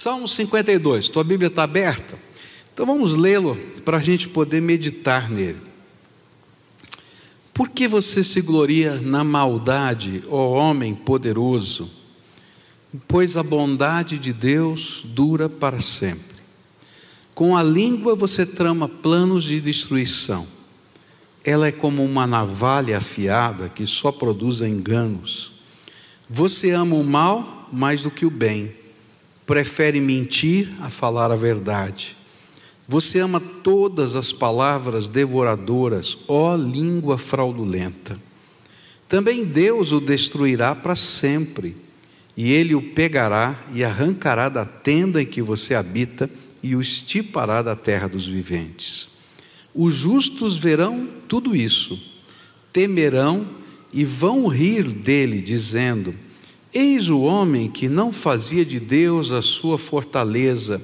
Salmo 52, tua Bíblia está aberta? Então vamos lê-lo para a gente poder meditar nele. Por que você se gloria na maldade, ó homem poderoso? Pois a bondade de Deus dura para sempre. Com a língua você trama planos de destruição. Ela é como uma navalha afiada que só produz enganos. Você ama o mal mais do que o bem prefere mentir a falar a verdade. Você ama todas as palavras devoradoras, ó língua fraudulenta. Também Deus o destruirá para sempre, e ele o pegará e arrancará da tenda em que você habita e o estipará da terra dos viventes. Os justos verão tudo isso, temerão e vão rir dele, dizendo: Eis o homem que não fazia de Deus a sua fortaleza,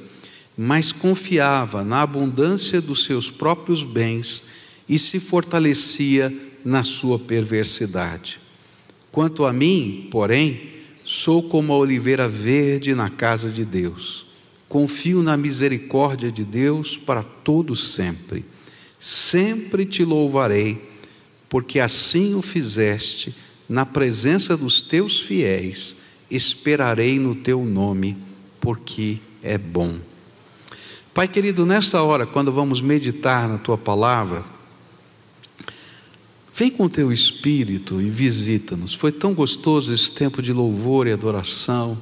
mas confiava na abundância dos seus próprios bens e se fortalecia na sua perversidade. Quanto a mim, porém, sou como a oliveira verde na casa de Deus. Confio na misericórdia de Deus para todo sempre. Sempre te louvarei, porque assim o fizeste na presença dos teus fiéis, esperarei no teu nome, porque é bom. Pai querido, nesta hora, quando vamos meditar na tua palavra, vem com o teu espírito e visita-nos. Foi tão gostoso esse tempo de louvor e adoração,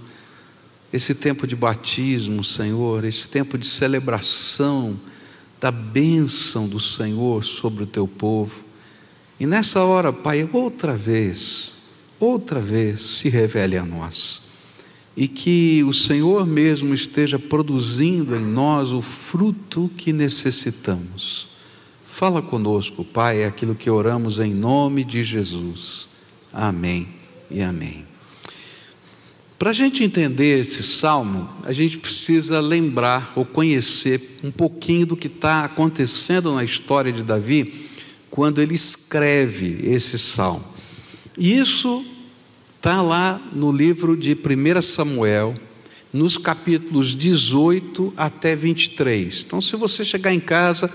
esse tempo de batismo, Senhor, esse tempo de celebração da bênção do Senhor sobre o teu povo. E nessa hora, Pai, outra vez, outra vez se revele a nós. E que o Senhor mesmo esteja produzindo em nós o fruto que necessitamos. Fala conosco, Pai, é aquilo que oramos em nome de Jesus. Amém e amém. Para a gente entender esse salmo, a gente precisa lembrar ou conhecer um pouquinho do que está acontecendo na história de Davi quando ele escreve esse salmo. E isso está lá no livro de 1 Samuel, nos capítulos 18 até 23. Então, se você chegar em casa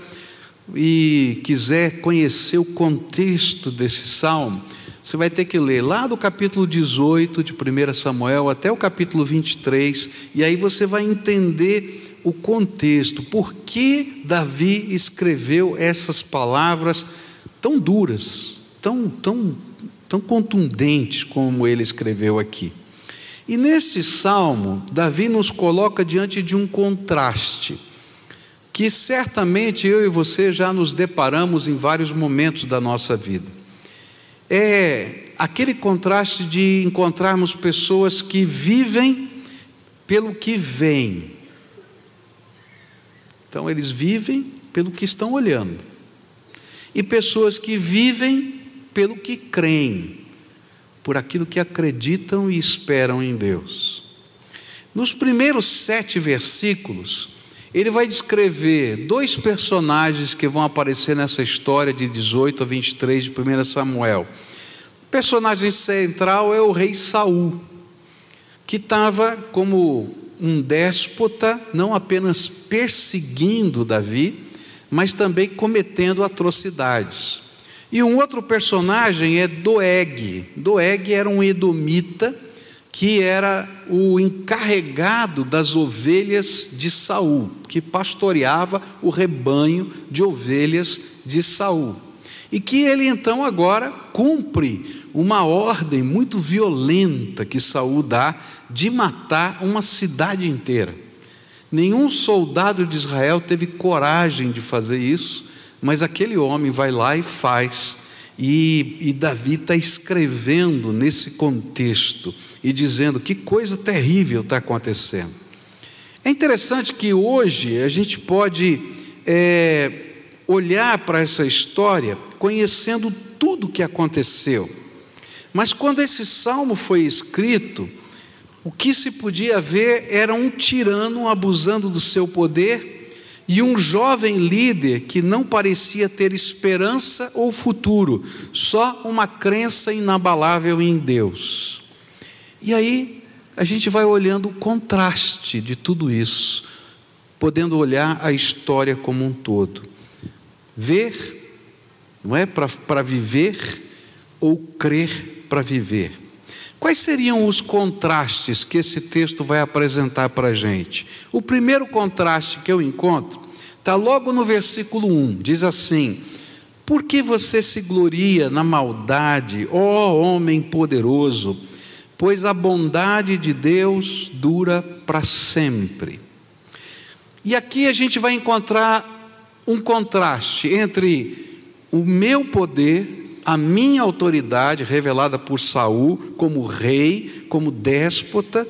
e quiser conhecer o contexto desse salmo, você vai ter que ler lá do capítulo 18 de 1 Samuel até o capítulo 23, e aí você vai entender o contexto, por que Davi escreveu essas palavras tão duras, tão, tão, tão contundentes como ele escreveu aqui. E neste salmo, Davi nos coloca diante de um contraste, que certamente eu e você já nos deparamos em vários momentos da nossa vida. É aquele contraste de encontrarmos pessoas que vivem pelo que veem. Então, eles vivem pelo que estão olhando e pessoas que vivem pelo que creem, por aquilo que acreditam e esperam em Deus. Nos primeiros sete versículos, ele vai descrever dois personagens que vão aparecer nessa história de 18 a 23 de 1 Samuel. O personagem central é o rei Saul, que estava como um déspota, não apenas perseguindo Davi, mas também cometendo atrocidades. E um outro personagem é Doeg. Doeg era um edomita que era o encarregado das ovelhas de Saul, que pastoreava o rebanho de ovelhas de Saul. E que ele então agora cumpre uma ordem muito violenta que Saul dá de matar uma cidade inteira. Nenhum soldado de Israel teve coragem de fazer isso, mas aquele homem vai lá e faz. E, e Davi está escrevendo nesse contexto e dizendo que coisa terrível está acontecendo. É interessante que hoje a gente pode é, olhar para essa história conhecendo tudo o que aconteceu, mas quando esse salmo foi escrito, o que se podia ver era um tirano abusando do seu poder e um jovem líder que não parecia ter esperança ou futuro, só uma crença inabalável em Deus. E aí a gente vai olhando o contraste de tudo isso, podendo olhar a história como um todo. Ver, não é para viver ou crer para viver. Quais seriam os contrastes que esse texto vai apresentar para a gente? O primeiro contraste que eu encontro está logo no versículo 1: diz assim: Por que você se gloria na maldade, ó homem poderoso? Pois a bondade de Deus dura para sempre. E aqui a gente vai encontrar um contraste entre o meu poder a minha autoridade revelada por Saul como rei, como déspota,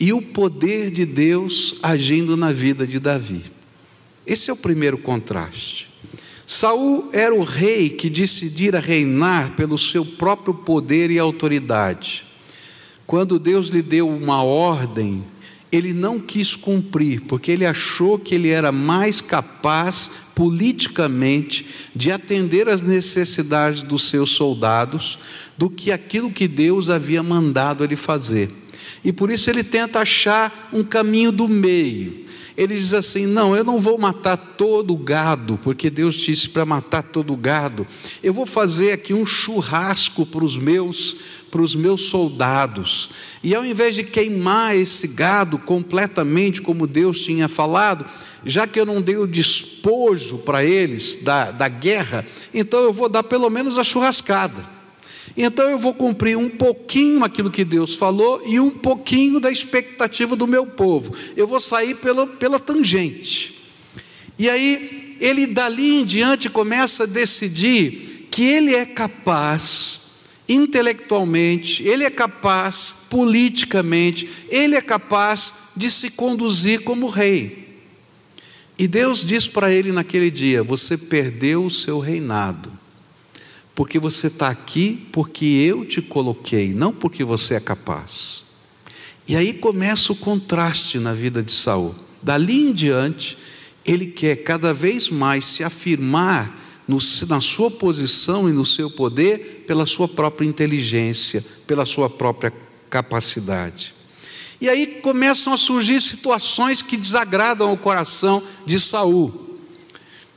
e o poder de Deus agindo na vida de Davi. Esse é o primeiro contraste. Saul era o rei que decidira reinar pelo seu próprio poder e autoridade. Quando Deus lhe deu uma ordem, ele não quis cumprir, porque ele achou que ele era mais capaz politicamente de atender às necessidades dos seus soldados do que aquilo que Deus havia mandado ele fazer. E por isso ele tenta achar um caminho do meio. Ele diz assim: Não, eu não vou matar todo o gado, porque Deus disse para matar todo o gado. Eu vou fazer aqui um churrasco para os meus, para os meus soldados. E ao invés de queimar esse gado completamente, como Deus tinha falado, já que eu não dei o despojo para eles da, da guerra, então eu vou dar pelo menos a churrascada. Então eu vou cumprir um pouquinho aquilo que Deus falou e um pouquinho da expectativa do meu povo. Eu vou sair pela, pela tangente. E aí, ele dali em diante começa a decidir que ele é capaz, intelectualmente, ele é capaz, politicamente, ele é capaz de se conduzir como rei. E Deus diz para ele naquele dia: Você perdeu o seu reinado porque você está aqui porque eu te coloquei, não porque você é capaz. E aí começa o contraste na vida de Saul. Dali em diante, ele quer cada vez mais se afirmar no, na sua posição e no seu poder pela sua própria inteligência, pela sua própria capacidade. E aí começam a surgir situações que desagradam o coração de Saul.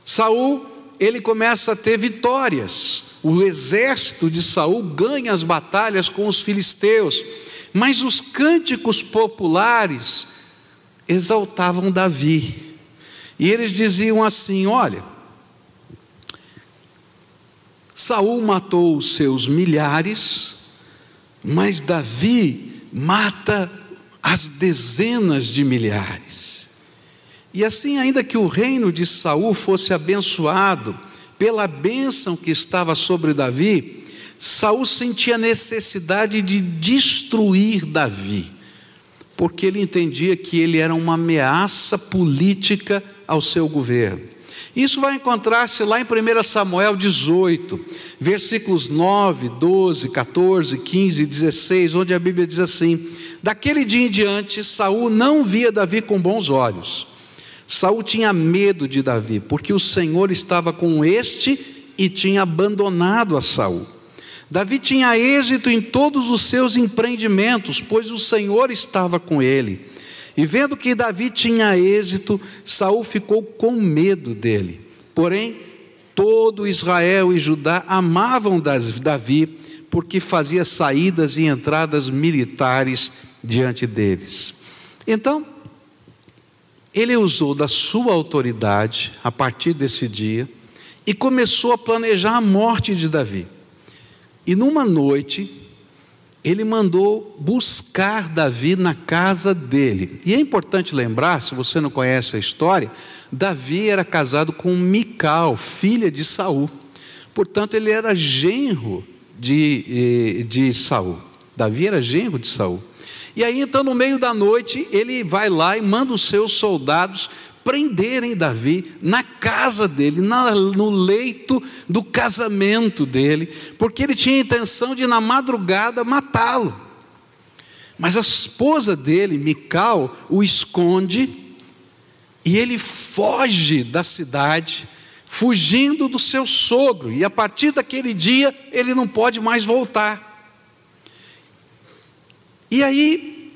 Saul, ele começa a ter vitórias o exército de Saul ganha as batalhas com os filisteus, mas os cânticos populares exaltavam Davi. E eles diziam assim: Olha, Saul matou os seus milhares, mas Davi mata as dezenas de milhares. E assim, ainda que o reino de Saul fosse abençoado, pela bênção que estava sobre Davi, Saul sentia necessidade de destruir Davi, porque ele entendia que ele era uma ameaça política ao seu governo. Isso vai encontrar-se lá em 1 Samuel 18, versículos 9, 12, 14, 15 e 16, onde a Bíblia diz assim: Daquele dia em diante, Saul não via Davi com bons olhos. Saul tinha medo de Davi, porque o Senhor estava com este e tinha abandonado a Saul. Davi tinha êxito em todos os seus empreendimentos, pois o Senhor estava com ele. E vendo que Davi tinha êxito, Saul ficou com medo dele. Porém, todo Israel e Judá amavam Davi, porque fazia saídas e entradas militares diante deles. Então, ele usou da sua autoridade a partir desse dia e começou a planejar a morte de Davi. E numa noite, ele mandou buscar Davi na casa dele. E é importante lembrar, se você não conhece a história, Davi era casado com Mical, filha de Saul. Portanto, ele era genro de, eh, de Saul. Davi era genro de Saul. E aí, então, no meio da noite, ele vai lá e manda os seus soldados prenderem Davi na casa dele, na, no leito do casamento dele, porque ele tinha intenção de, na madrugada, matá-lo. Mas a esposa dele, Mical, o esconde e ele foge da cidade, fugindo do seu sogro, e a partir daquele dia ele não pode mais voltar. E aí,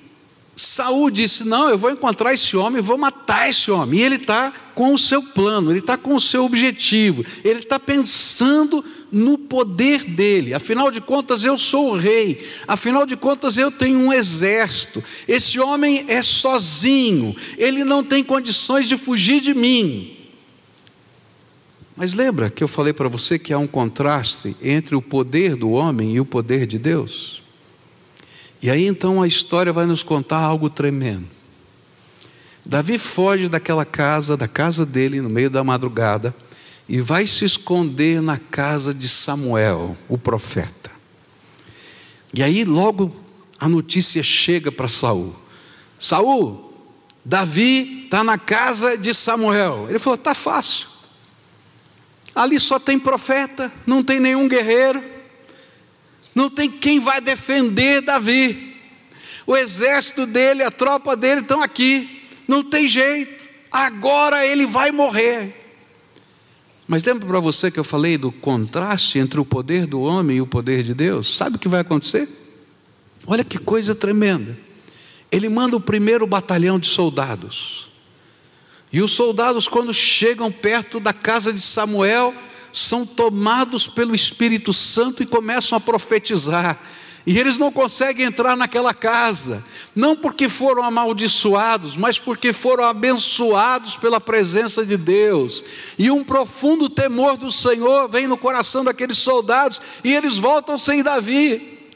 Saul disse: Não, eu vou encontrar esse homem, vou matar esse homem. E ele está com o seu plano, ele está com o seu objetivo, ele está pensando no poder dele. Afinal de contas, eu sou o rei, afinal de contas, eu tenho um exército. Esse homem é sozinho, ele não tem condições de fugir de mim. Mas lembra que eu falei para você que há um contraste entre o poder do homem e o poder de Deus? E aí então a história vai nos contar algo tremendo. Davi foge daquela casa, da casa dele, no meio da madrugada, e vai se esconder na casa de Samuel, o profeta. E aí logo a notícia chega para Saul. Saul, Davi está na casa de Samuel. Ele falou: tá fácil. Ali só tem profeta, não tem nenhum guerreiro não tem quem vai defender Davi. O exército dele, a tropa dele estão aqui, não tem jeito, agora ele vai morrer. Mas lembra para você que eu falei do contraste entre o poder do homem e o poder de Deus? Sabe o que vai acontecer? Olha que coisa tremenda. Ele manda o primeiro batalhão de soldados. E os soldados, quando chegam perto da casa de Samuel, são tomados pelo Espírito Santo e começam a profetizar. E eles não conseguem entrar naquela casa, não porque foram amaldiçoados, mas porque foram abençoados pela presença de Deus. E um profundo temor do Senhor vem no coração daqueles soldados, e eles voltam sem Davi.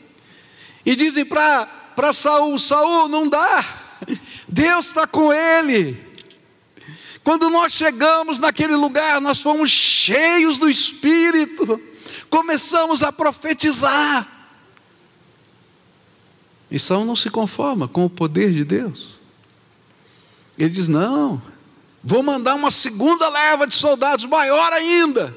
E dizem para Saul: Saul, não dá, Deus está com ele. Quando nós chegamos naquele lugar, nós fomos cheios do Espírito, começamos a profetizar. Saul não se conforma com o poder de Deus. Ele diz: Não, vou mandar uma segunda leva de soldados, maior ainda.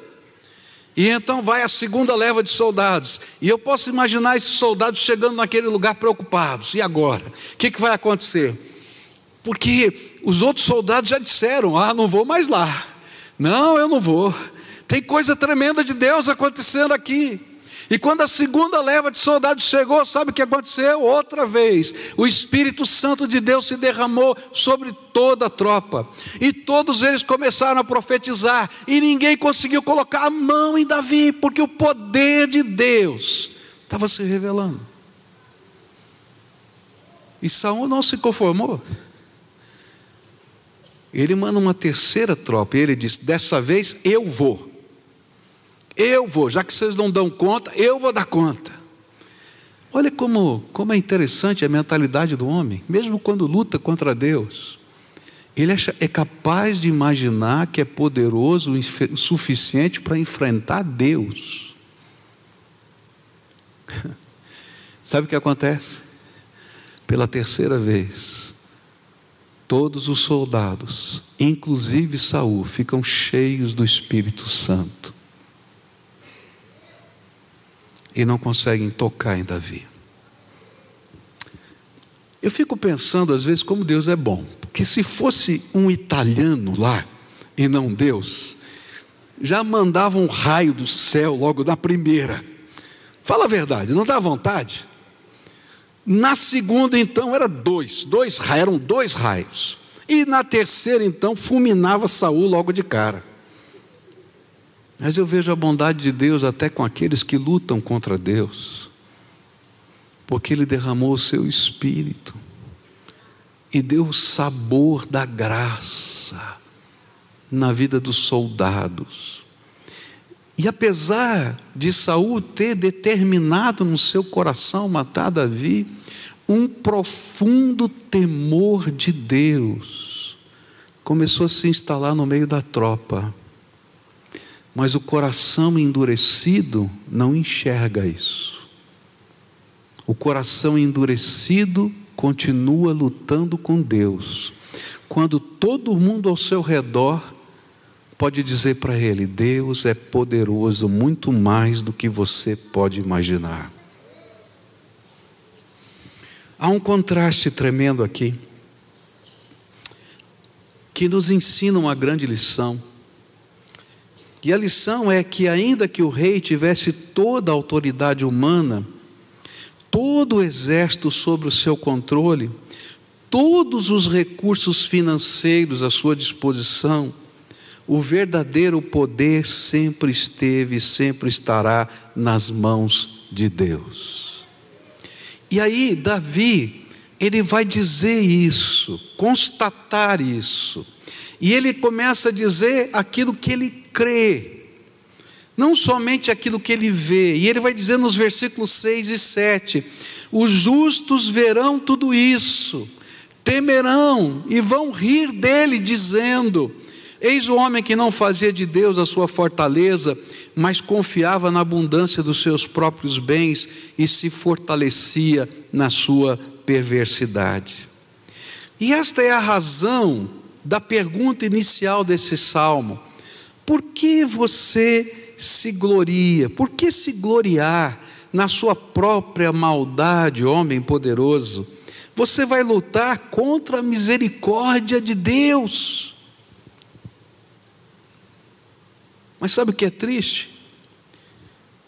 E então vai a segunda leva de soldados. E eu posso imaginar esses soldados chegando naquele lugar preocupados. E agora? O que, que vai acontecer? Porque os outros soldados já disseram: Ah, não vou mais lá. Não, eu não vou. Tem coisa tremenda de Deus acontecendo aqui. E quando a segunda leva de soldados chegou, sabe o que aconteceu? Outra vez, o Espírito Santo de Deus se derramou sobre toda a tropa, e todos eles começaram a profetizar, e ninguém conseguiu colocar a mão em Davi, porque o poder de Deus estava se revelando. E Saul não se conformou. Ele manda uma terceira tropa e ele diz: Dessa vez eu vou. Eu vou, já que vocês não dão conta, eu vou dar conta. Olha como, como é interessante a mentalidade do homem, mesmo quando luta contra Deus. Ele é capaz de imaginar que é poderoso o suficiente para enfrentar Deus. Sabe o que acontece? Pela terceira vez, todos os soldados, inclusive Saul, ficam cheios do Espírito Santo e não conseguem tocar em Davi. Eu fico pensando às vezes como Deus é bom, porque se fosse um italiano lá e não Deus, já mandava um raio do céu logo da primeira. Fala a verdade, não dá vontade? Na segunda, então, era dois, dois eram dois raios. E na terceira, então, fulminava Saul logo de cara. Mas eu vejo a bondade de Deus até com aqueles que lutam contra Deus, porque Ele derramou o seu espírito e deu o sabor da graça na vida dos soldados. E apesar de Saul ter determinado no seu coração matar Davi, um profundo temor de Deus começou a se instalar no meio da tropa. Mas o coração endurecido não enxerga isso. O coração endurecido continua lutando com Deus. Quando todo mundo ao seu redor pode dizer para ele: Deus é poderoso muito mais do que você pode imaginar. Há um contraste tremendo aqui, que nos ensina uma grande lição. E a lição é que, ainda que o rei tivesse toda a autoridade humana, todo o exército sob o seu controle, todos os recursos financeiros à sua disposição, o verdadeiro poder sempre esteve e sempre estará nas mãos de Deus. E aí, Davi, ele vai dizer isso, constatar isso, e ele começa a dizer aquilo que ele crê, não somente aquilo que ele vê, e ele vai dizer nos versículos 6 e 7: os justos verão tudo isso, temerão e vão rir dele, dizendo: Eis o homem que não fazia de Deus a sua fortaleza, mas confiava na abundância dos seus próprios bens e se fortalecia na sua perversidade. E esta é a razão da pergunta inicial desse salmo: por que você se gloria? Por que se gloriar na sua própria maldade, homem poderoso? Você vai lutar contra a misericórdia de Deus. Mas sabe o que é triste?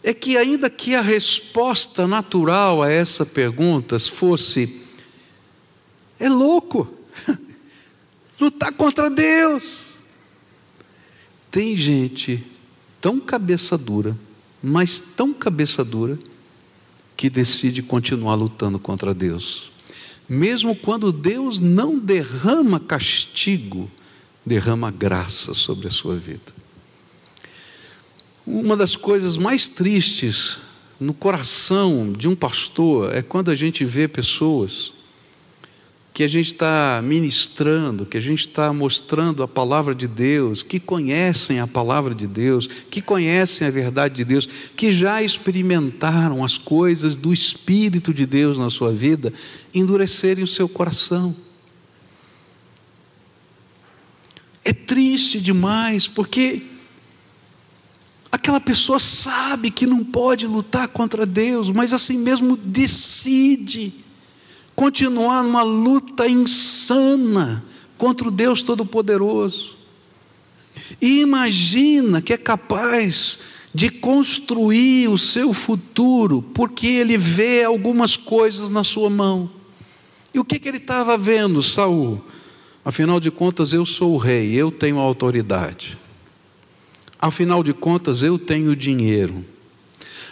É que, ainda que a resposta natural a essa pergunta fosse: é louco, lutar contra Deus. Tem gente tão cabeça dura, mas tão cabeça dura, que decide continuar lutando contra Deus. Mesmo quando Deus não derrama castigo, derrama graça sobre a sua vida. Uma das coisas mais tristes no coração de um pastor é quando a gente vê pessoas que a gente está ministrando, que a gente está mostrando a palavra de Deus, que conhecem a palavra de Deus, que conhecem a verdade de Deus, que já experimentaram as coisas do Espírito de Deus na sua vida, endurecerem o seu coração. É triste demais, porque Aquela pessoa sabe que não pode lutar contra Deus, mas assim mesmo decide continuar numa luta insana contra o Deus Todo-Poderoso. E imagina que é capaz de construir o seu futuro, porque ele vê algumas coisas na sua mão. E o que, que ele estava vendo, Saul? Afinal de contas, eu sou o rei, eu tenho autoridade. Afinal de contas, eu tenho dinheiro.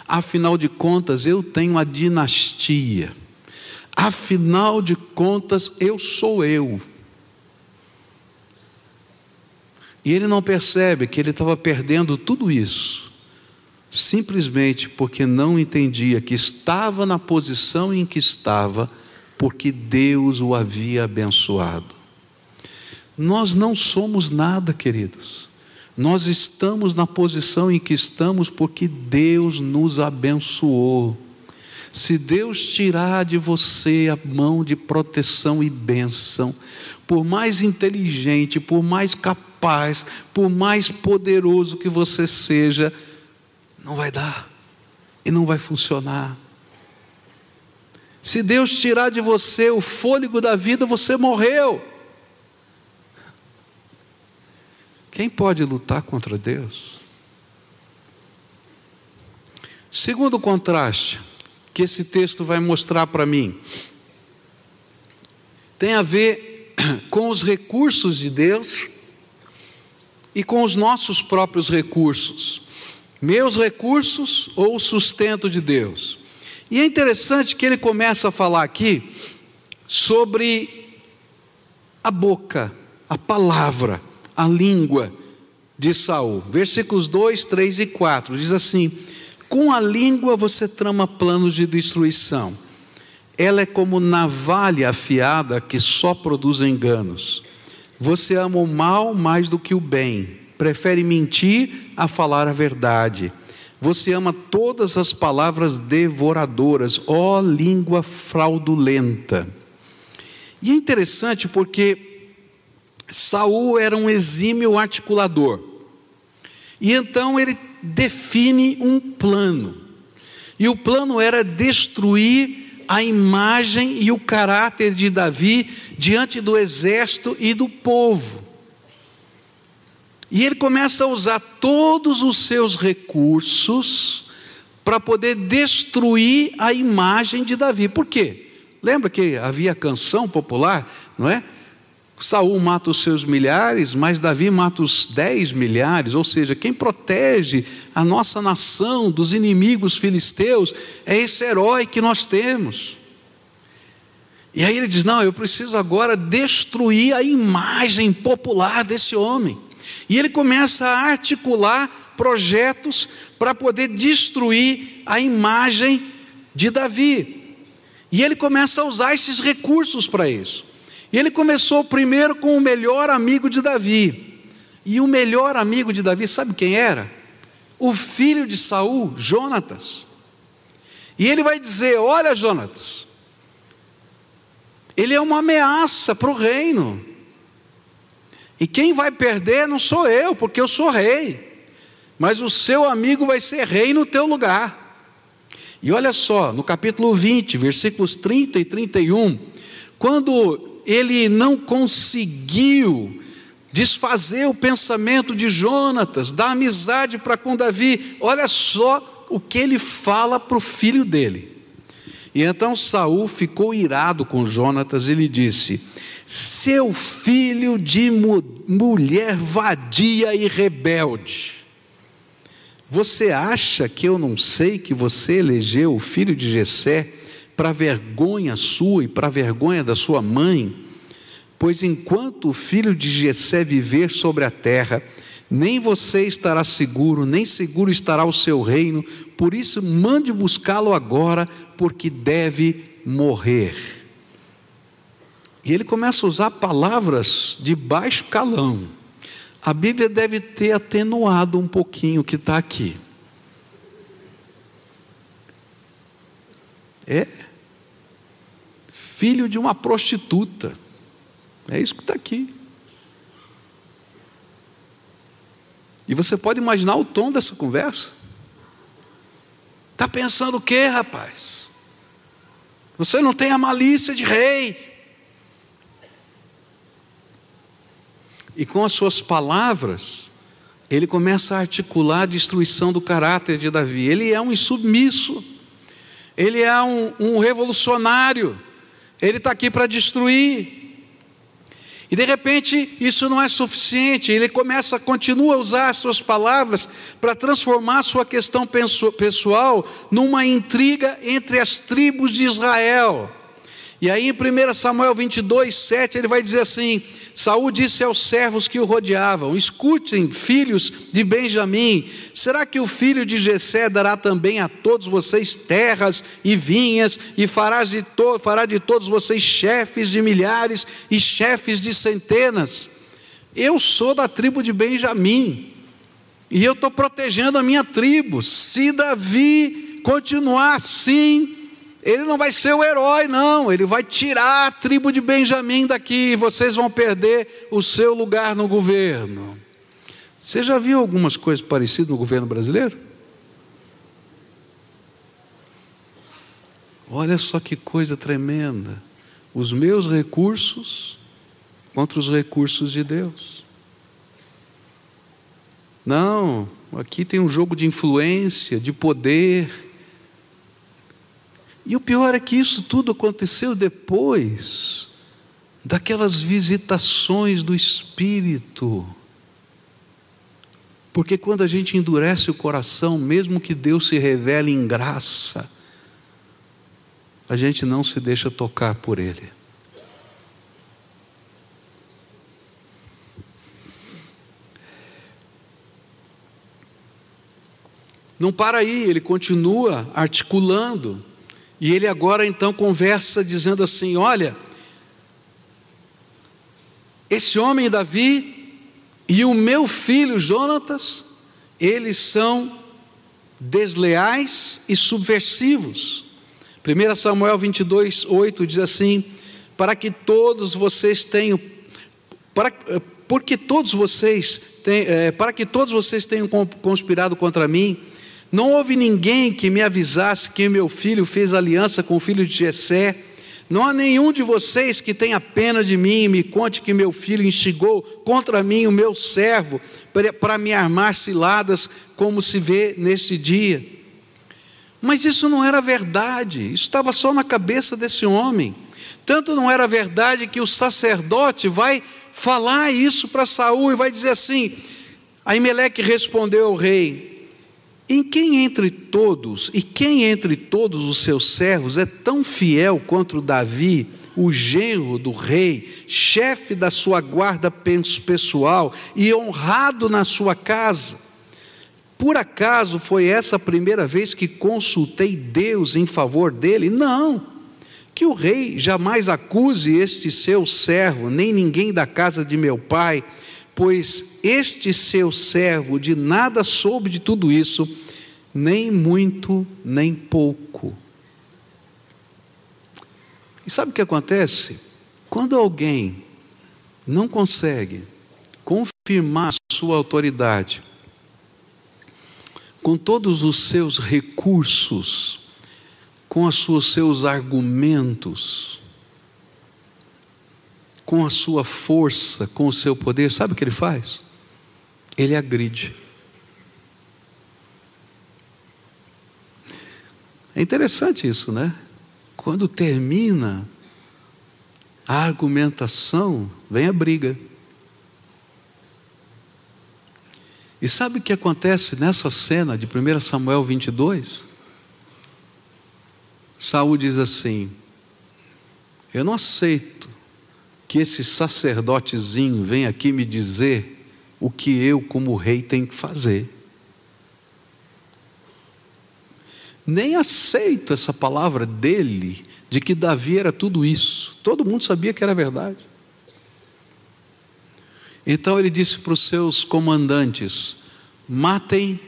Afinal de contas, eu tenho a dinastia. Afinal de contas, eu sou eu. E ele não percebe que ele estava perdendo tudo isso, simplesmente porque não entendia que estava na posição em que estava, porque Deus o havia abençoado. Nós não somos nada, queridos. Nós estamos na posição em que estamos porque Deus nos abençoou. Se Deus tirar de você a mão de proteção e bênção, por mais inteligente, por mais capaz, por mais poderoso que você seja, não vai dar e não vai funcionar. Se Deus tirar de você o fôlego da vida, você morreu. Quem pode lutar contra Deus? Segundo contraste que esse texto vai mostrar para mim, tem a ver com os recursos de Deus e com os nossos próprios recursos. Meus recursos ou o sustento de Deus. E é interessante que ele começa a falar aqui sobre a boca, a palavra a língua de Saul. Versículos 2, 3 e 4 diz assim: Com a língua você trama planos de destruição. Ela é como navalha afiada que só produz enganos. Você ama o mal mais do que o bem, prefere mentir a falar a verdade. Você ama todas as palavras devoradoras, ó língua fraudulenta. E é interessante porque Saul era um exímio articulador. E então ele define um plano. E o plano era destruir a imagem e o caráter de Davi diante do exército e do povo. E ele começa a usar todos os seus recursos para poder destruir a imagem de Davi. Por quê? Lembra que havia canção popular, não é? Saul mata os seus milhares, mas Davi mata os dez milhares, ou seja, quem protege a nossa nação dos inimigos filisteus é esse herói que nós temos. E aí ele diz: Não, eu preciso agora destruir a imagem popular desse homem. E ele começa a articular projetos para poder destruir a imagem de Davi. E ele começa a usar esses recursos para isso. Ele começou primeiro com o melhor amigo de Davi. E o melhor amigo de Davi, sabe quem era? O filho de Saul, Jonatas. E ele vai dizer: Olha, Jonatas, ele é uma ameaça para o reino. E quem vai perder não sou eu, porque eu sou rei. Mas o seu amigo vai ser rei no teu lugar. E olha só, no capítulo 20, versículos 30 e 31, quando ele não conseguiu desfazer o pensamento de Jonatas, da amizade para com Davi, olha só o que ele fala para o filho dele. E então Saul ficou irado com Jonatas e lhe disse: Seu filho de mu mulher vadia e rebelde. Você acha que eu não sei que você elegeu o filho de Jessé para vergonha sua e para vergonha da sua mãe? Pois enquanto o filho de Jessé viver sobre a terra, nem você estará seguro, nem seguro estará o seu reino, por isso mande buscá-lo agora, porque deve morrer. E ele começa a usar palavras de baixo calão. A Bíblia deve ter atenuado um pouquinho o que está aqui. É filho de uma prostituta. É isso que está aqui. E você pode imaginar o tom dessa conversa. Está pensando o quê, rapaz? Você não tem a malícia de rei. E com as suas palavras, ele começa a articular a destruição do caráter de Davi. Ele é um insubmisso, ele é um, um revolucionário, ele está aqui para destruir. E de repente isso não é suficiente, ele começa, continua a usar as suas palavras para transformar sua questão pessoal numa intriga entre as tribos de Israel. E aí em 1 Samuel 22, 7, ele vai dizer assim: Saul disse aos servos que o rodeavam: Escutem, filhos de Benjamim, será que o filho de Jessé dará também a todos vocês terras e vinhas, e fará de, to fará de todos vocês chefes de milhares e chefes de centenas? Eu sou da tribo de Benjamim, e eu estou protegendo a minha tribo. Se Davi continuar assim, ele não vai ser o herói, não. Ele vai tirar a tribo de Benjamim daqui e vocês vão perder o seu lugar no governo. Você já viu algumas coisas parecidas no governo brasileiro? Olha só que coisa tremenda. Os meus recursos contra os recursos de Deus. Não, aqui tem um jogo de influência, de poder e o pior é que isso tudo aconteceu depois daquelas visitações do Espírito. Porque quando a gente endurece o coração, mesmo que Deus se revele em graça, a gente não se deixa tocar por Ele. Não para aí, ele continua articulando e ele agora então conversa dizendo assim: Olha, esse homem Davi e o meu filho Jonatas, eles são desleais e subversivos. 1 Samuel 22, 8 diz assim: Para que todos vocês tenham, para, porque todos vocês têm, é, para que todos vocês tenham conspirado contra mim, não houve ninguém que me avisasse que meu filho fez aliança com o filho de Jessé. Não há nenhum de vocês que tenha pena de mim e me conte que meu filho instigou contra mim o meu servo para me armar ciladas, como se vê nesse dia. Mas isso não era verdade, isso estava só na cabeça desse homem. Tanto não era verdade que o sacerdote vai falar isso para Saul e vai dizer assim: Aimeleque respondeu ao rei: Em quem entre todos, e quem entre todos os seus servos é tão fiel quanto Davi, o genro do rei, chefe da sua guarda pessoal e honrado na sua casa? Por acaso foi essa a primeira vez que consultei Deus em favor dele? Não. Que o rei jamais acuse este seu servo, nem ninguém da casa de meu pai pois este seu servo de nada soube de tudo isso, nem muito, nem pouco. E sabe o que acontece? Quando alguém não consegue confirmar sua autoridade, com todos os seus recursos, com os seus argumentos, com a sua força, com o seu poder, sabe o que ele faz? Ele agride. É interessante isso, né? Quando termina a argumentação, vem a briga. E sabe o que acontece nessa cena de 1 Samuel 22? Saul diz assim: Eu não aceito que esse sacerdotezinho venha aqui me dizer o que eu, como rei, tenho que fazer. Nem aceito essa palavra dele, de que Davi era tudo isso. Todo mundo sabia que era verdade. Então ele disse para os seus comandantes: matem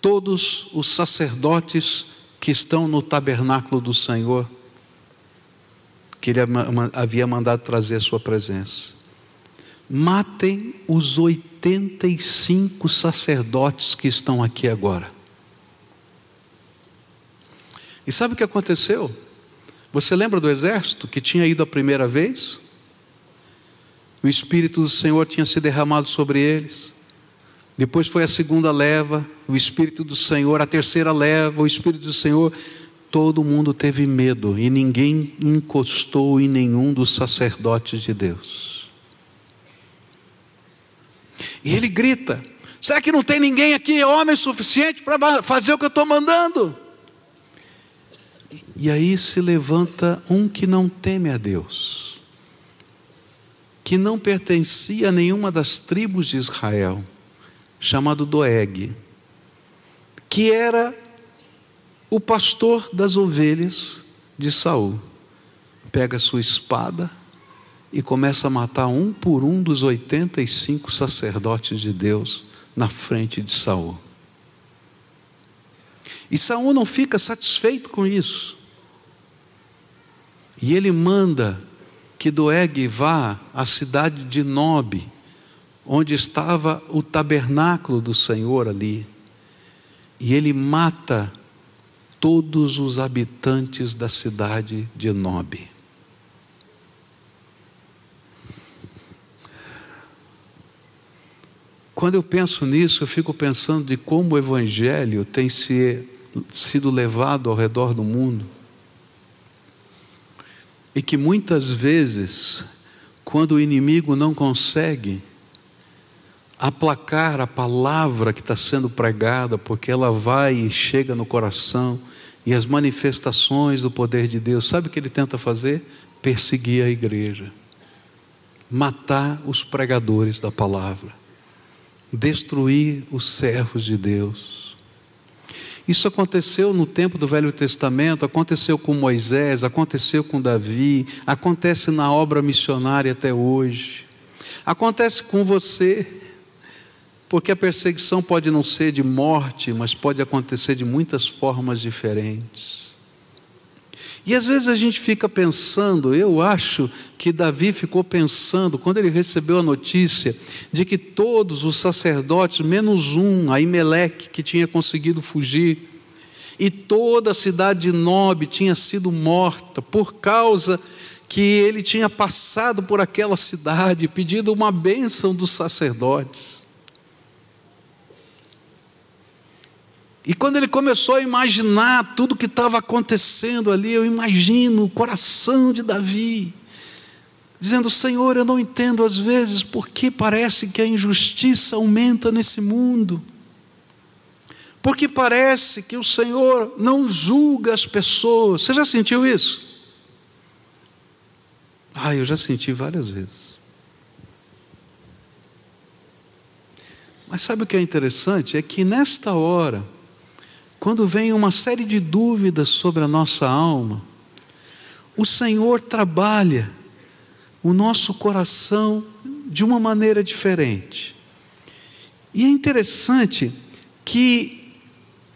todos os sacerdotes que estão no tabernáculo do Senhor que ele havia mandado trazer a sua presença. Matem os 85 sacerdotes que estão aqui agora. E sabe o que aconteceu? Você lembra do exército que tinha ido a primeira vez? O Espírito do Senhor tinha se derramado sobre eles. Depois foi a segunda leva, o Espírito do Senhor, a terceira leva, o Espírito do Senhor todo mundo teve medo e ninguém encostou em nenhum dos sacerdotes de Deus. E ele grita: será que não tem ninguém aqui, homem suficiente, para fazer o que eu estou mandando? E aí se levanta um que não teme a Deus, que não pertencia a nenhuma das tribos de Israel, chamado Doeg, que era o pastor das ovelhas de Saul pega sua espada e começa a matar um por um dos 85 sacerdotes de Deus na frente de Saul. E Saul não fica satisfeito com isso. E ele manda que Doeg vá à cidade de Nob, onde estava o tabernáculo do Senhor ali. E ele mata todos os habitantes da cidade de Nob. Quando eu penso nisso, eu fico pensando de como o Evangelho tem se, sido levado ao redor do mundo. E que muitas vezes, quando o inimigo não consegue aplacar a palavra que está sendo pregada, porque ela vai e chega no coração, e as manifestações do poder de Deus, sabe o que ele tenta fazer? Perseguir a igreja, matar os pregadores da palavra, destruir os servos de Deus. Isso aconteceu no tempo do Velho Testamento, aconteceu com Moisés, aconteceu com Davi, acontece na obra missionária até hoje, acontece com você porque a perseguição pode não ser de morte, mas pode acontecer de muitas formas diferentes. E às vezes a gente fica pensando, eu acho que Davi ficou pensando, quando ele recebeu a notícia de que todos os sacerdotes, menos um, Aimeleque, que tinha conseguido fugir, e toda a cidade de Nob tinha sido morta por causa que ele tinha passado por aquela cidade, pedido uma bênção dos sacerdotes. E quando ele começou a imaginar tudo que estava acontecendo ali, eu imagino o coração de Davi, dizendo: Senhor, eu não entendo às vezes porque parece que a injustiça aumenta nesse mundo, porque parece que o Senhor não julga as pessoas. Você já sentiu isso? Ah, eu já senti várias vezes. Mas sabe o que é interessante? É que nesta hora, quando vem uma série de dúvidas sobre a nossa alma, o Senhor trabalha o nosso coração de uma maneira diferente. E é interessante que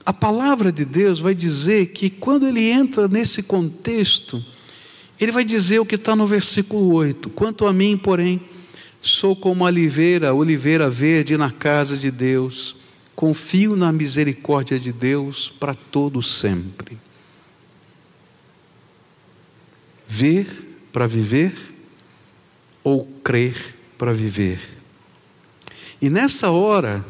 a palavra de Deus vai dizer que quando ele entra nesse contexto, ele vai dizer o que está no versículo 8: Quanto a mim, porém, sou como a oliveira, oliveira verde na casa de Deus confio na misericórdia de Deus para todo sempre. Ver para viver ou crer para viver. E nessa hora,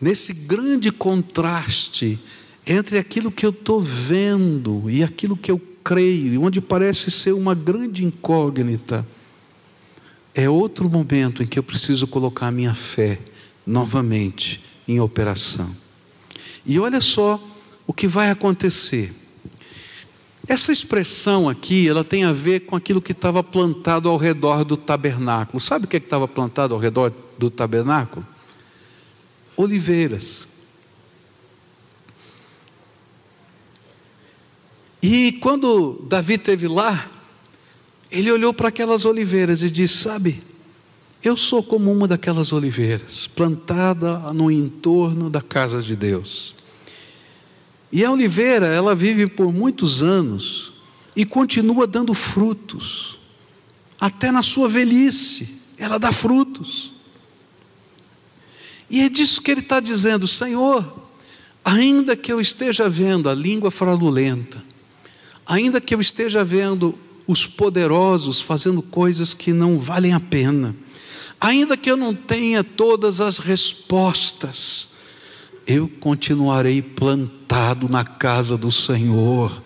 nesse grande contraste entre aquilo que eu estou vendo e aquilo que eu creio, onde parece ser uma grande incógnita, é outro momento em que eu preciso colocar a minha fé novamente em operação. E olha só o que vai acontecer. Essa expressão aqui, ela tem a ver com aquilo que estava plantado ao redor do tabernáculo. Sabe o que é estava plantado ao redor do tabernáculo? Oliveiras. E quando Davi teve lá, ele olhou para aquelas oliveiras e disse: Sabe, eu sou como uma daquelas oliveiras, plantada no entorno da casa de Deus. E a oliveira, ela vive por muitos anos e continua dando frutos. Até na sua velhice, ela dá frutos. E é disso que ele está dizendo: Senhor, ainda que eu esteja vendo a língua fraudulenta, ainda que eu esteja vendo os poderosos fazendo coisas que não valem a pena, Ainda que eu não tenha todas as respostas, eu continuarei plantado na casa do Senhor,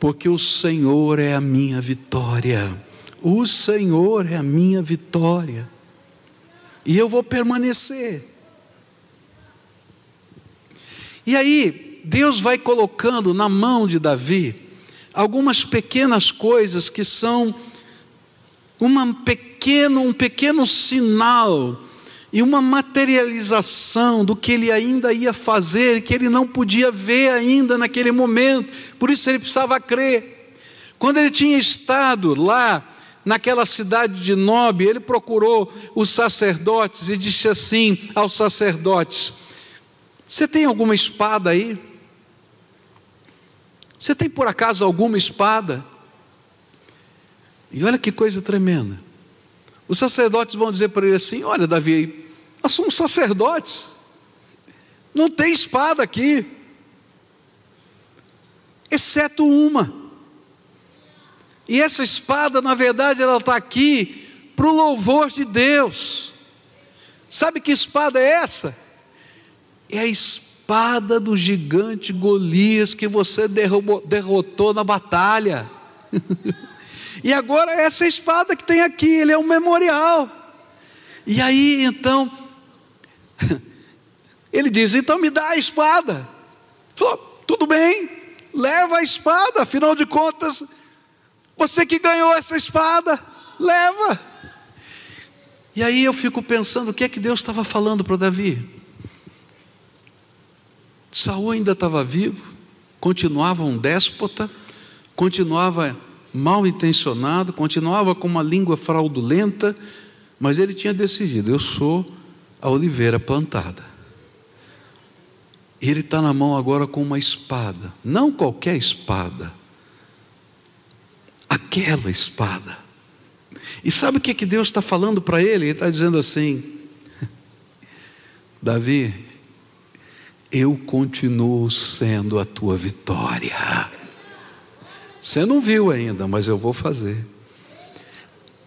porque o Senhor é a minha vitória. O Senhor é a minha vitória. E eu vou permanecer. E aí, Deus vai colocando na mão de Davi algumas pequenas coisas que são uma pequeno, um pequeno sinal e uma materialização do que ele ainda ia fazer, que ele não podia ver ainda naquele momento, por isso ele precisava crer. Quando ele tinha estado lá naquela cidade de Nob, ele procurou os sacerdotes e disse assim aos sacerdotes: Você tem alguma espada aí? Você tem por acaso alguma espada? E olha que coisa tremenda. Os sacerdotes vão dizer para ele assim: Olha, Davi, nós somos sacerdotes, não tem espada aqui, exceto uma. E essa espada, na verdade, ela está aqui para o louvor de Deus. Sabe que espada é essa? É a espada do gigante Golias que você derrotou na batalha. E agora essa espada que tem aqui, ele é um memorial. E aí então, ele diz: então me dá a espada. Falou, tudo bem, leva a espada, afinal de contas, você que ganhou essa espada, leva. E aí eu fico pensando o que é que Deus estava falando para Davi. Saul ainda estava vivo, continuava um déspota, continuava mal intencionado, continuava com uma língua fraudulenta, mas ele tinha decidido: eu sou a oliveira plantada. Ele está na mão agora com uma espada, não qualquer espada, aquela espada. E sabe o que, que Deus está falando para ele? Ele está dizendo assim: Davi, eu continuo sendo a tua vitória. Você não viu ainda, mas eu vou fazer.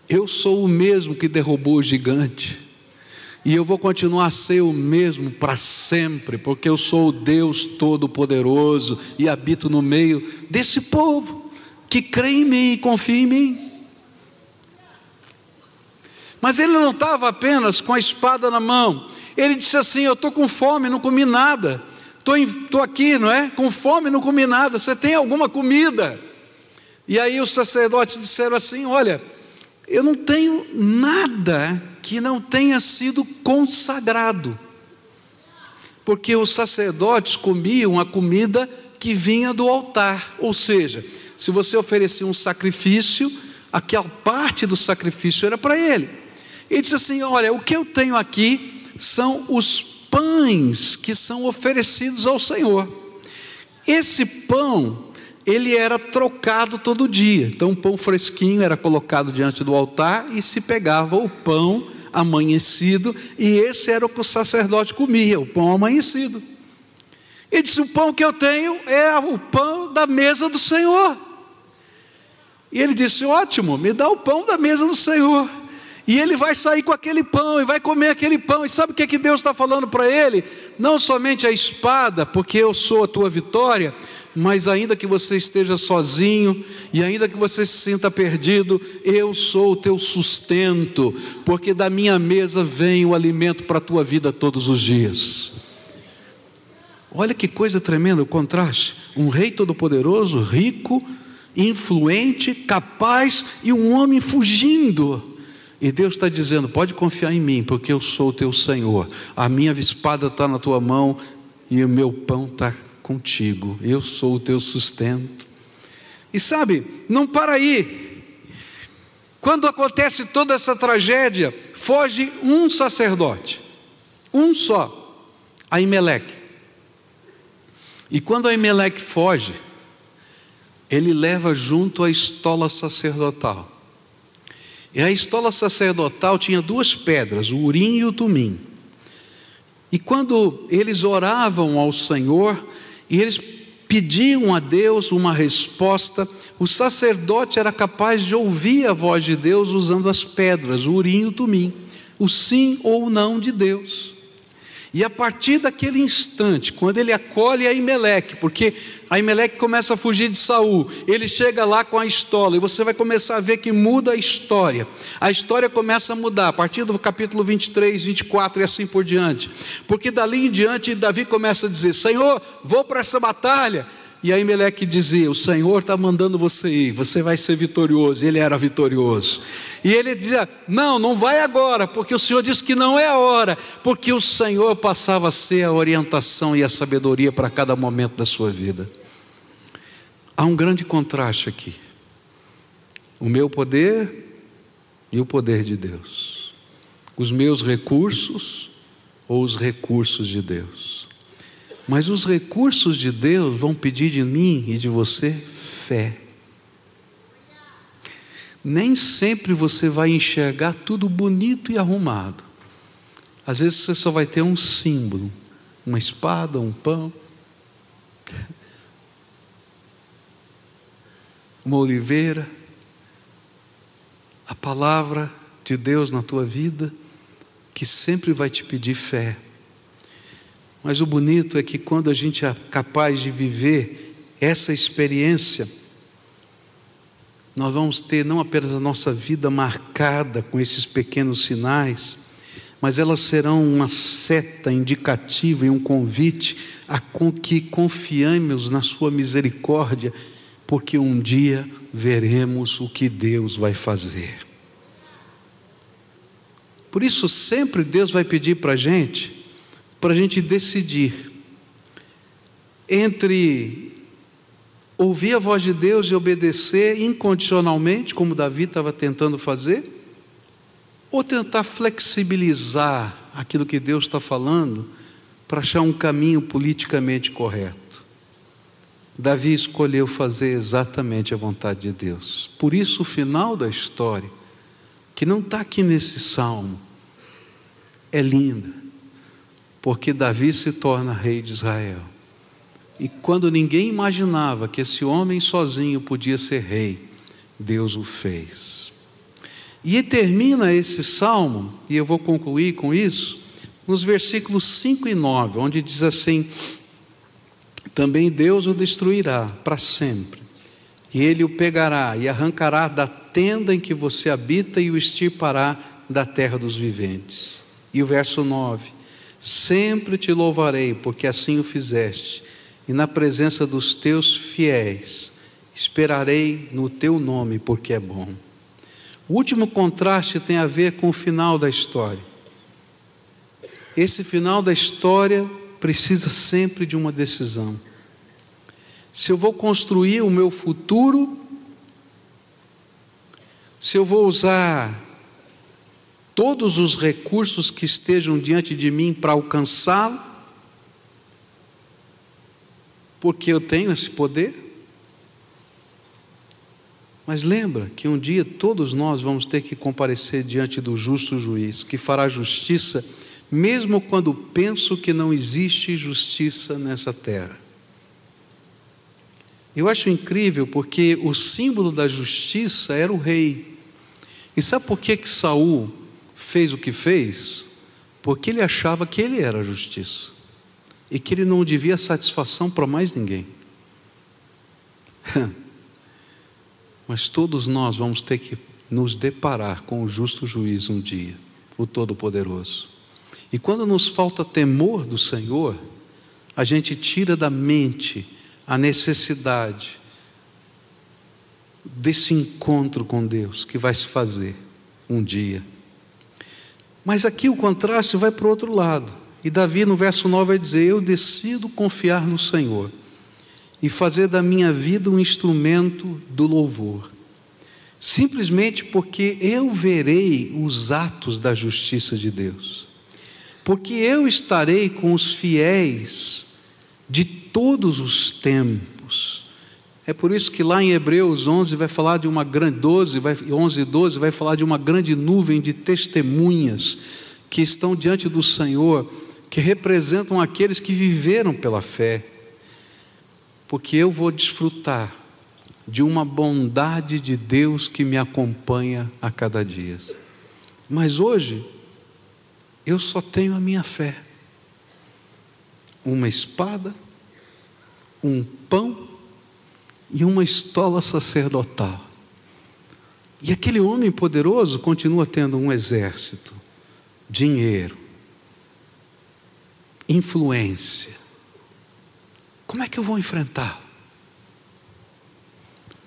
Eu sou o mesmo que derrubou o gigante. E eu vou continuar a ser o mesmo para sempre, porque eu sou o Deus Todo-Poderoso e habito no meio desse povo que crê em mim e confia em mim. Mas ele não estava apenas com a espada na mão, ele disse assim: Eu estou com fome, não comi nada, estou aqui, não é? Com fome, não comi nada, você tem alguma comida? E aí os sacerdotes disseram assim: Olha, eu não tenho nada que não tenha sido consagrado. Porque os sacerdotes comiam a comida que vinha do altar, ou seja, se você oferecia um sacrifício, aquela parte do sacrifício era para ele. Ele disse assim: Olha, o que eu tenho aqui são os pães que são oferecidos ao Senhor. Esse pão ele era trocado todo dia. Então, o pão fresquinho era colocado diante do altar e se pegava o pão amanhecido, e esse era o que o sacerdote comia, o pão amanhecido. Ele disse: O pão que eu tenho é o pão da mesa do Senhor. E ele disse: Ótimo, me dá o pão da mesa do Senhor. E ele vai sair com aquele pão e vai comer aquele pão. E sabe o que, é que Deus está falando para ele? Não somente a espada, porque eu sou a tua vitória, mas ainda que você esteja sozinho e ainda que você se sinta perdido, eu sou o teu sustento, porque da minha mesa vem o alimento para a tua vida todos os dias. Olha que coisa tremenda o contraste: um rei todo-poderoso, rico, influente, capaz e um homem fugindo. E Deus está dizendo: pode confiar em mim, porque eu sou o teu Senhor. A minha espada está na tua mão e o meu pão está contigo. Eu sou o teu sustento. E sabe, não para aí. Quando acontece toda essa tragédia, foge um sacerdote, um só, Aimeleque. E quando Aimeleque foge, ele leva junto a estola sacerdotal. E a estola sacerdotal tinha duas pedras, o urim e o tumim. E quando eles oravam ao Senhor, e eles pediam a Deus uma resposta, o sacerdote era capaz de ouvir a voz de Deus usando as pedras, o urim e o tumim, o sim ou não de Deus. E a partir daquele instante, quando ele acolhe Aimeleque, porque Aimeleque começa a fugir de Saul, ele chega lá com a estola, e você vai começar a ver que muda a história. A história começa a mudar a partir do capítulo 23, 24 e assim por diante. Porque dali em diante Davi começa a dizer: Senhor, vou para essa batalha. E aí Meleque dizia: O Senhor está mandando você ir, você vai ser vitorioso. E ele era vitorioso. E ele dizia: Não, não vai agora, porque o Senhor disse que não é a hora, porque o Senhor passava a ser a orientação e a sabedoria para cada momento da sua vida. Há um grande contraste aqui: o meu poder e o poder de Deus, os meus recursos ou os recursos de Deus. Mas os recursos de Deus vão pedir de mim e de você fé. Nem sempre você vai enxergar tudo bonito e arrumado. Às vezes você só vai ter um símbolo, uma espada, um pão, uma oliveira, a palavra de Deus na tua vida, que sempre vai te pedir fé. Mas o bonito é que quando a gente é capaz de viver essa experiência, nós vamos ter não apenas a nossa vida marcada com esses pequenos sinais, mas elas serão uma seta indicativa e um convite a que confiemos na Sua misericórdia, porque um dia veremos o que Deus vai fazer. Por isso, sempre Deus vai pedir para a gente para a gente decidir entre ouvir a voz de Deus e obedecer incondicionalmente, como Davi estava tentando fazer, ou tentar flexibilizar aquilo que Deus está falando para achar um caminho politicamente correto. Davi escolheu fazer exatamente a vontade de Deus. Por isso, o final da história, que não está aqui nesse salmo, é linda porque Davi se torna rei de Israel. E quando ninguém imaginava que esse homem sozinho podia ser rei, Deus o fez. E termina esse salmo, e eu vou concluir com isso, nos versículos 5 e 9, onde diz assim: Também Deus o destruirá para sempre, e ele o pegará e arrancará da tenda em que você habita e o extirpará da terra dos viventes. E o verso 9: Sempre te louvarei, porque assim o fizeste, e na presença dos teus fiéis esperarei no teu nome, porque é bom. O último contraste tem a ver com o final da história. Esse final da história precisa sempre de uma decisão. Se eu vou construir o meu futuro, se eu vou usar todos os recursos que estejam diante de mim para alcançá-lo, porque eu tenho esse poder. Mas lembra que um dia todos nós vamos ter que comparecer diante do justo juiz, que fará justiça, mesmo quando penso que não existe justiça nessa terra. Eu acho incrível porque o símbolo da justiça era o rei. E sabe por que, que Saul fez o que fez? Porque ele achava que ele era a justiça e que ele não devia satisfação para mais ninguém. Mas todos nós vamos ter que nos deparar com o justo juiz um dia, o Todo-Poderoso. E quando nos falta temor do Senhor, a gente tira da mente a necessidade desse encontro com Deus que vai se fazer um dia. Mas aqui o contraste vai para o outro lado. E Davi, no verso 9, vai dizer: Eu decido confiar no Senhor e fazer da minha vida um instrumento do louvor, simplesmente porque eu verei os atos da justiça de Deus, porque eu estarei com os fiéis de todos os tempos. É por isso que lá em Hebreus 11 vai falar de uma grande 12, vai 11 e 12 vai falar de uma grande nuvem de testemunhas que estão diante do Senhor, que representam aqueles que viveram pela fé porque eu vou desfrutar de uma bondade de Deus que me acompanha a cada dia. Mas hoje, eu só tenho a minha fé, uma espada, um pão e uma estola sacerdotal. E aquele homem poderoso continua tendo um exército, dinheiro, influência, como é que eu vou enfrentar?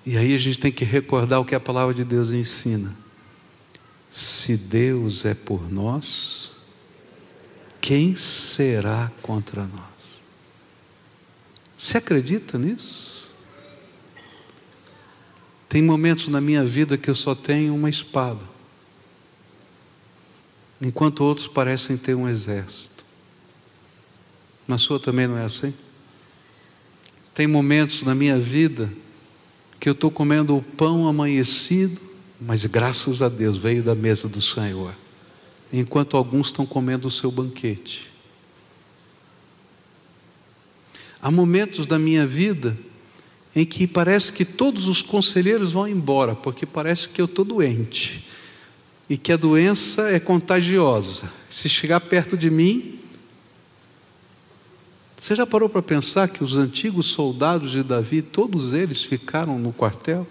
E aí a gente tem que recordar o que a palavra de Deus ensina. Se Deus é por nós, quem será contra nós? Você acredita nisso? Tem momentos na minha vida que eu só tenho uma espada, enquanto outros parecem ter um exército. Na sua também não é assim? Tem momentos na minha vida que eu estou comendo o pão amanhecido, mas graças a Deus veio da mesa do Senhor, enquanto alguns estão comendo o seu banquete. Há momentos da minha vida em que parece que todos os conselheiros vão embora, porque parece que eu estou doente e que a doença é contagiosa. Se chegar perto de mim, você já parou para pensar que os antigos soldados de Davi, todos eles ficaram no quartel?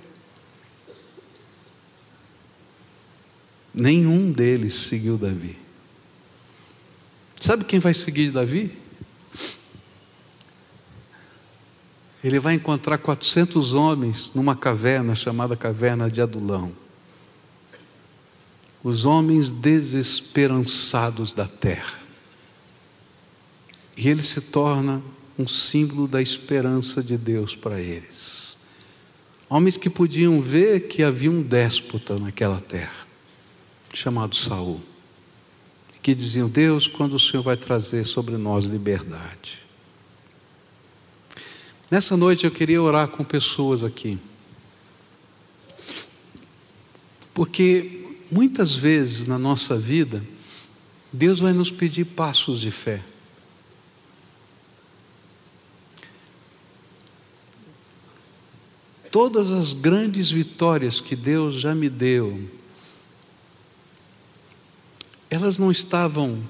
Nenhum deles seguiu Davi. Sabe quem vai seguir Davi? Ele vai encontrar 400 homens numa caverna chamada Caverna de Adulão. Os homens desesperançados da terra. E ele se torna um símbolo da esperança de Deus para eles. Homens que podiam ver que havia um déspota naquela terra, chamado Saul, que diziam: Deus, quando o Senhor vai trazer sobre nós liberdade? Nessa noite eu queria orar com pessoas aqui, porque muitas vezes na nossa vida, Deus vai nos pedir passos de fé. Todas as grandes vitórias que Deus já me deu, elas não estavam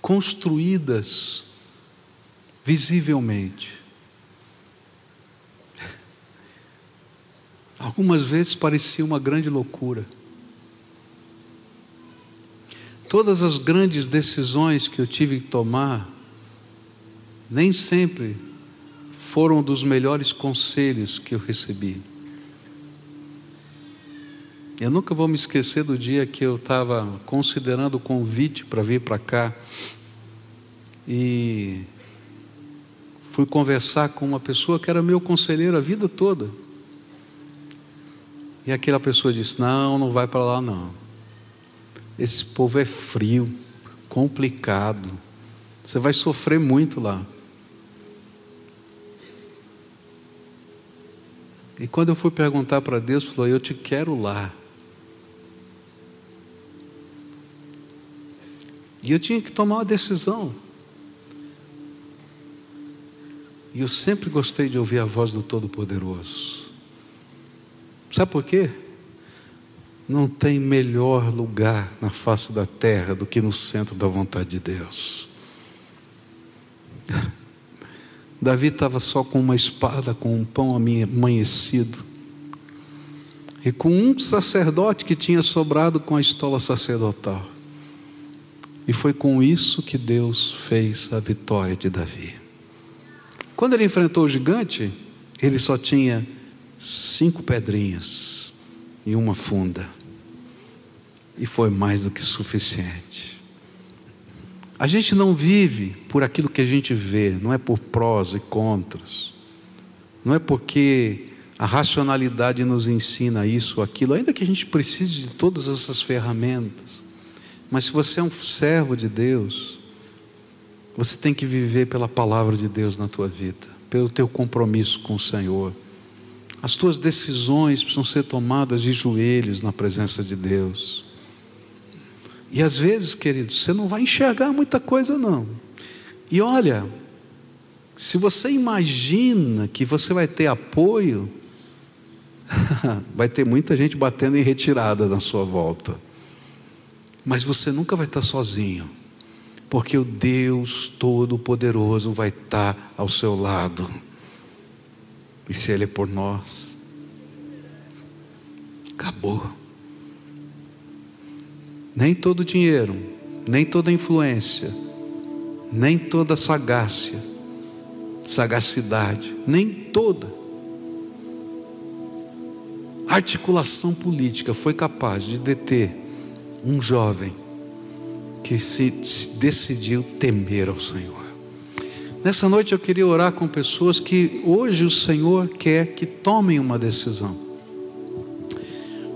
construídas visivelmente. Algumas vezes parecia uma grande loucura. Todas as grandes decisões que eu tive que tomar, nem sempre foram dos melhores conselhos que eu recebi. Eu nunca vou me esquecer do dia que eu estava considerando o convite para vir para cá e fui conversar com uma pessoa que era meu conselheiro a vida toda. E aquela pessoa disse: Não, não vai para lá não. Esse povo é frio, complicado. Você vai sofrer muito lá. E quando eu fui perguntar para Deus, falou: Eu te quero lá. E eu tinha que tomar uma decisão. E eu sempre gostei de ouvir a voz do Todo-Poderoso. Sabe por quê? Não tem melhor lugar na face da terra do que no centro da vontade de Deus. Davi estava só com uma espada, com um pão amanhecido, e com um sacerdote que tinha sobrado com a estola sacerdotal. E foi com isso que Deus fez a vitória de Davi. Quando ele enfrentou o gigante, ele só tinha cinco pedrinhas e uma funda. E foi mais do que suficiente. A gente não vive por aquilo que a gente vê, não é por prós e contras. Não é porque a racionalidade nos ensina isso ou aquilo, ainda que a gente precise de todas essas ferramentas. Mas se você é um servo de Deus, você tem que viver pela palavra de Deus na tua vida, pelo teu compromisso com o Senhor. As tuas decisões precisam ser tomadas de joelhos na presença de Deus. E às vezes, querido, você não vai enxergar muita coisa, não. E olha, se você imagina que você vai ter apoio, vai ter muita gente batendo em retirada na sua volta. Mas você nunca vai estar sozinho porque o Deus Todo-Poderoso vai estar ao seu lado. E se Ele é por nós, acabou. Nem todo dinheiro, nem toda influência, nem toda sagácia, sagacidade, nem toda articulação política foi capaz de deter um jovem que se decidiu temer ao Senhor. Nessa noite eu queria orar com pessoas que hoje o Senhor quer que tomem uma decisão.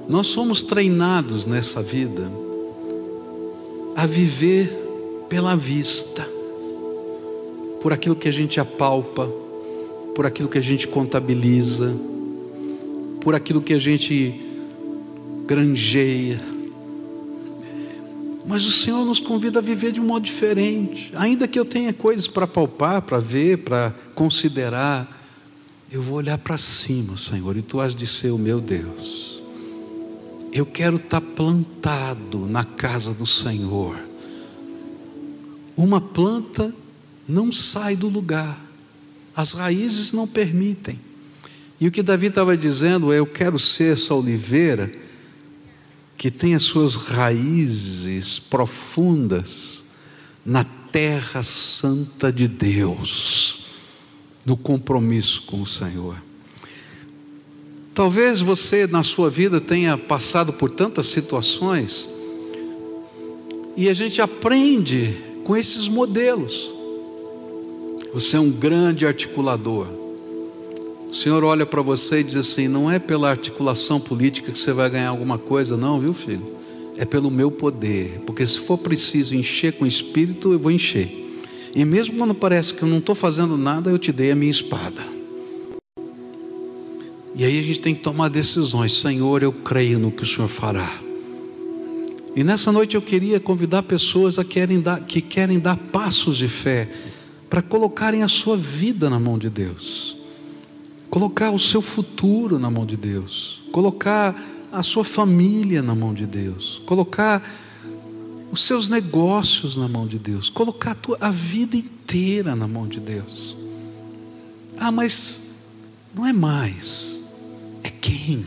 Nós somos treinados nessa vida a viver pela vista, por aquilo que a gente apalpa, por aquilo que a gente contabiliza, por aquilo que a gente granjeia mas o Senhor nos convida a viver de um modo diferente. Ainda que eu tenha coisas para palpar, para ver, para considerar, eu vou olhar para cima, Senhor, e tu has de ser o meu Deus. Eu quero estar tá plantado na casa do Senhor. Uma planta não sai do lugar, as raízes não permitem. E o que Davi estava dizendo é: eu quero ser essa oliveira que tem as suas raízes profundas na terra santa de Deus, no compromisso com o Senhor. Talvez você na sua vida tenha passado por tantas situações e a gente aprende com esses modelos. Você é um grande articulador. O Senhor olha para você e diz assim: não é pela articulação política que você vai ganhar alguma coisa, não, viu, filho? É pelo meu poder, porque se for preciso encher com espírito, eu vou encher. E mesmo quando parece que eu não estou fazendo nada, eu te dei a minha espada. E aí a gente tem que tomar decisões. Senhor, eu creio no que o Senhor fará. E nessa noite eu queria convidar pessoas a querem dar, que querem dar passos de fé para colocarem a sua vida na mão de Deus colocar o seu futuro na mão de Deus, colocar a sua família na mão de Deus, colocar os seus negócios na mão de Deus, colocar a, tua, a vida inteira na mão de Deus. Ah, mas não é mais, é quem?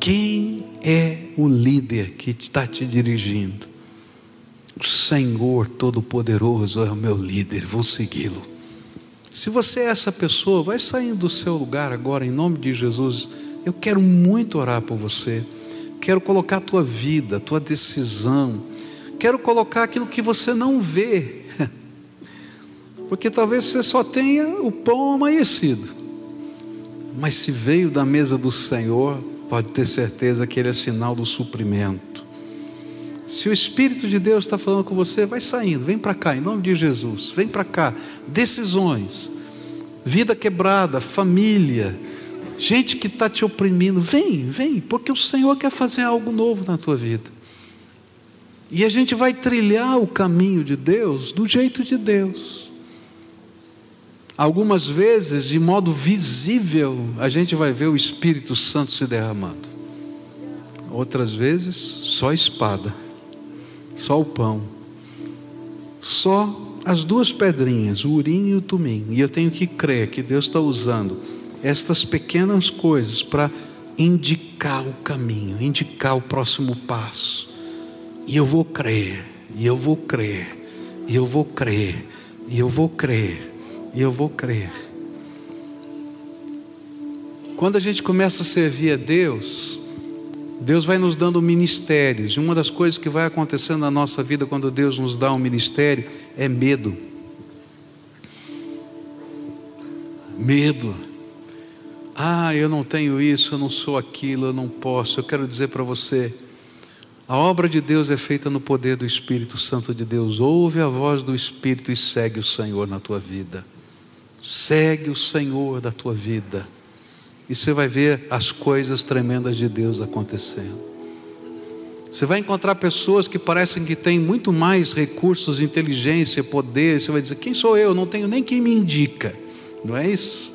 Quem é o líder que está te dirigindo? O Senhor Todo-Poderoso é o meu líder, vou segui-lo. Se você é essa pessoa, vai saindo do seu lugar agora, em nome de Jesus. Eu quero muito orar por você. Quero colocar a tua vida, a tua decisão. Quero colocar aquilo que você não vê. Porque talvez você só tenha o pão amanhecido. Mas se veio da mesa do Senhor, pode ter certeza que ele é sinal do suprimento. Se o Espírito de Deus está falando com você, vai saindo, vem para cá, em nome de Jesus, vem para cá. Decisões, vida quebrada, família, gente que está te oprimindo, vem, vem, porque o Senhor quer fazer algo novo na tua vida. E a gente vai trilhar o caminho de Deus do jeito de Deus. Algumas vezes, de modo visível, a gente vai ver o Espírito Santo se derramando. Outras vezes, só espada, só o pão, só as duas pedrinhas, o urim e o tumim. E eu tenho que crer que Deus está usando estas pequenas coisas para indicar o caminho, indicar o próximo passo. E eu vou crer, e eu vou crer, e eu vou crer, e eu vou crer e eu vou crer. Quando a gente começa a servir a Deus, Deus vai nos dando ministérios. E uma das coisas que vai acontecendo na nossa vida quando Deus nos dá um ministério é medo. Medo. Ah, eu não tenho isso, eu não sou aquilo, eu não posso. Eu quero dizer para você, a obra de Deus é feita no poder do Espírito Santo de Deus. Ouve a voz do Espírito e segue o Senhor na tua vida. Segue o Senhor da tua vida. E você vai ver as coisas tremendas de Deus acontecendo. Você vai encontrar pessoas que parecem que têm muito mais recursos, inteligência, poder. Você vai dizer: Quem sou eu? Não tenho nem quem me indica. Não é isso?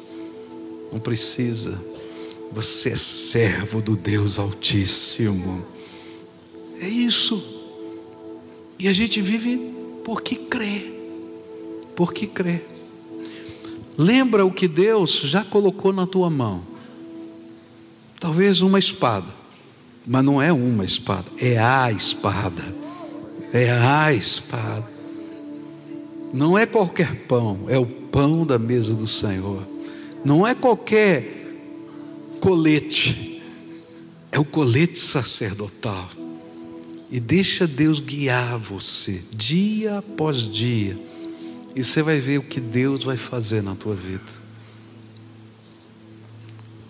Não precisa. Você é servo do Deus Altíssimo. É isso. E a gente vive porque crê. Porque crê. Lembra o que Deus já colocou na tua mão. Talvez uma espada, mas não é uma espada, é a espada. É a espada. Não é qualquer pão, é o pão da mesa do Senhor. Não é qualquer colete, é o colete sacerdotal. E deixa Deus guiar você dia após dia e você vai ver o que Deus vai fazer na tua vida.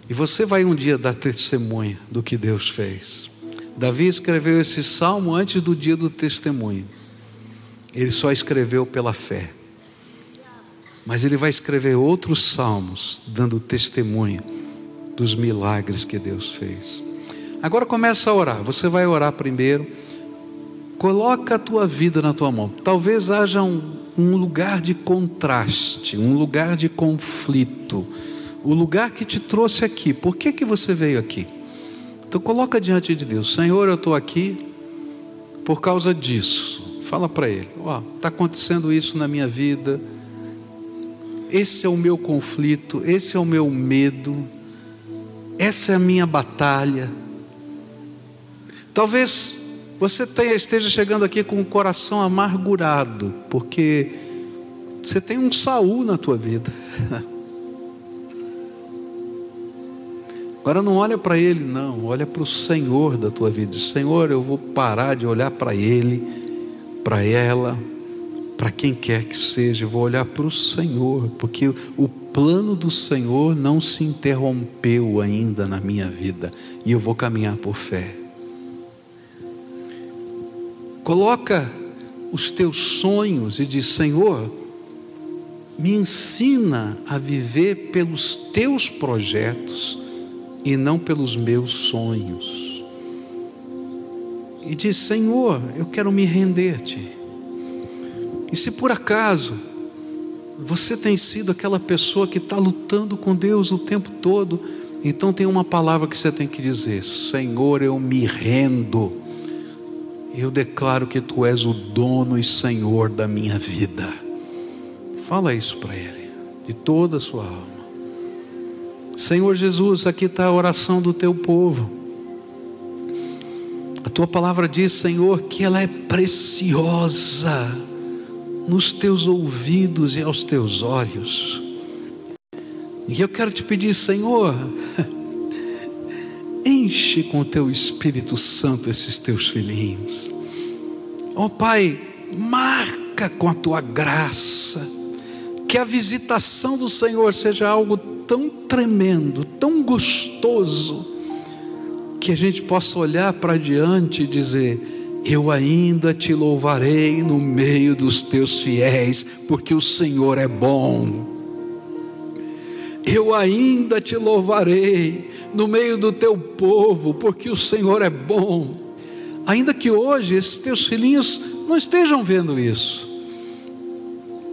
E você vai um dia dar testemunha do que Deus fez. Davi escreveu esse salmo antes do dia do testemunho. Ele só escreveu pela fé. Mas ele vai escrever outros salmos dando testemunho dos milagres que Deus fez. Agora começa a orar. Você vai orar primeiro. Coloca a tua vida na tua mão. Talvez haja um, um lugar de contraste, um lugar de conflito, o lugar que te trouxe aqui. Por que que você veio aqui? Então coloca diante de Deus, Senhor, eu estou aqui por causa disso. Fala para Ele, ó, está acontecendo isso na minha vida. Esse é o meu conflito, esse é o meu medo, essa é a minha batalha. Talvez você tenha, esteja chegando aqui com o coração amargurado, porque você tem um Saul na tua vida. Agora não olha para ele, não, olha para o Senhor da tua vida. Senhor, eu vou parar de olhar para ele, para ela, para quem quer que seja, vou olhar para o Senhor, porque o plano do Senhor não se interrompeu ainda na minha vida, e eu vou caminhar por fé. Coloca os teus sonhos e diz: Senhor, me ensina a viver pelos teus projetos e não pelos meus sonhos. E diz: Senhor, eu quero me render-te. E se por acaso você tem sido aquela pessoa que está lutando com Deus o tempo todo, então tem uma palavra que você tem que dizer: Senhor, eu me rendo Eu declaro que tu és o dono e senhor da minha vida. Fala isso para ele, de toda a sua alma. Senhor Jesus, aqui está a oração do teu povo. A tua palavra diz, Senhor, que ela é preciosa nos teus ouvidos e aos teus olhos. E eu quero te pedir, Senhor, enche com o teu Espírito Santo esses teus filhinhos. Ó oh, Pai, marca com a tua graça, que a visitação do Senhor seja algo tão tremendo, tão gostoso, que a gente possa olhar para diante e dizer: Eu ainda te louvarei no meio dos teus fiéis, porque o Senhor é bom eu ainda te louvarei no meio do teu povo, porque o Senhor é bom. Ainda que hoje esses teus filhinhos não estejam vendo isso,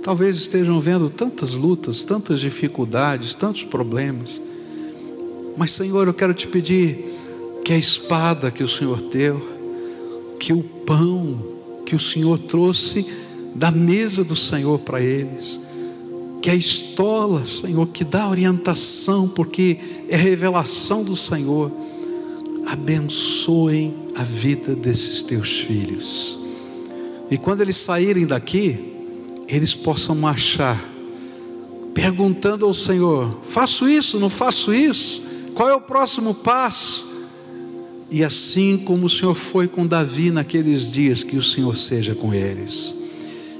talvez estejam vendo tantas lutas, tantas dificuldades, tantos problemas, mas Senhor, eu quero te pedir que a espada que o Senhor deu, que o pão que o Senhor trouxe da mesa do Senhor para eles, que a estola, Senhor, que dá orientação, porque é revelação do Senhor, abençoem a vida desses teus filhos. E quando eles saírem daqui, eles possam marchar, perguntando ao Senhor: faço isso, não faço isso? Qual é o próximo passo? E assim como o Senhor foi com Davi naqueles dias, que o Senhor seja com eles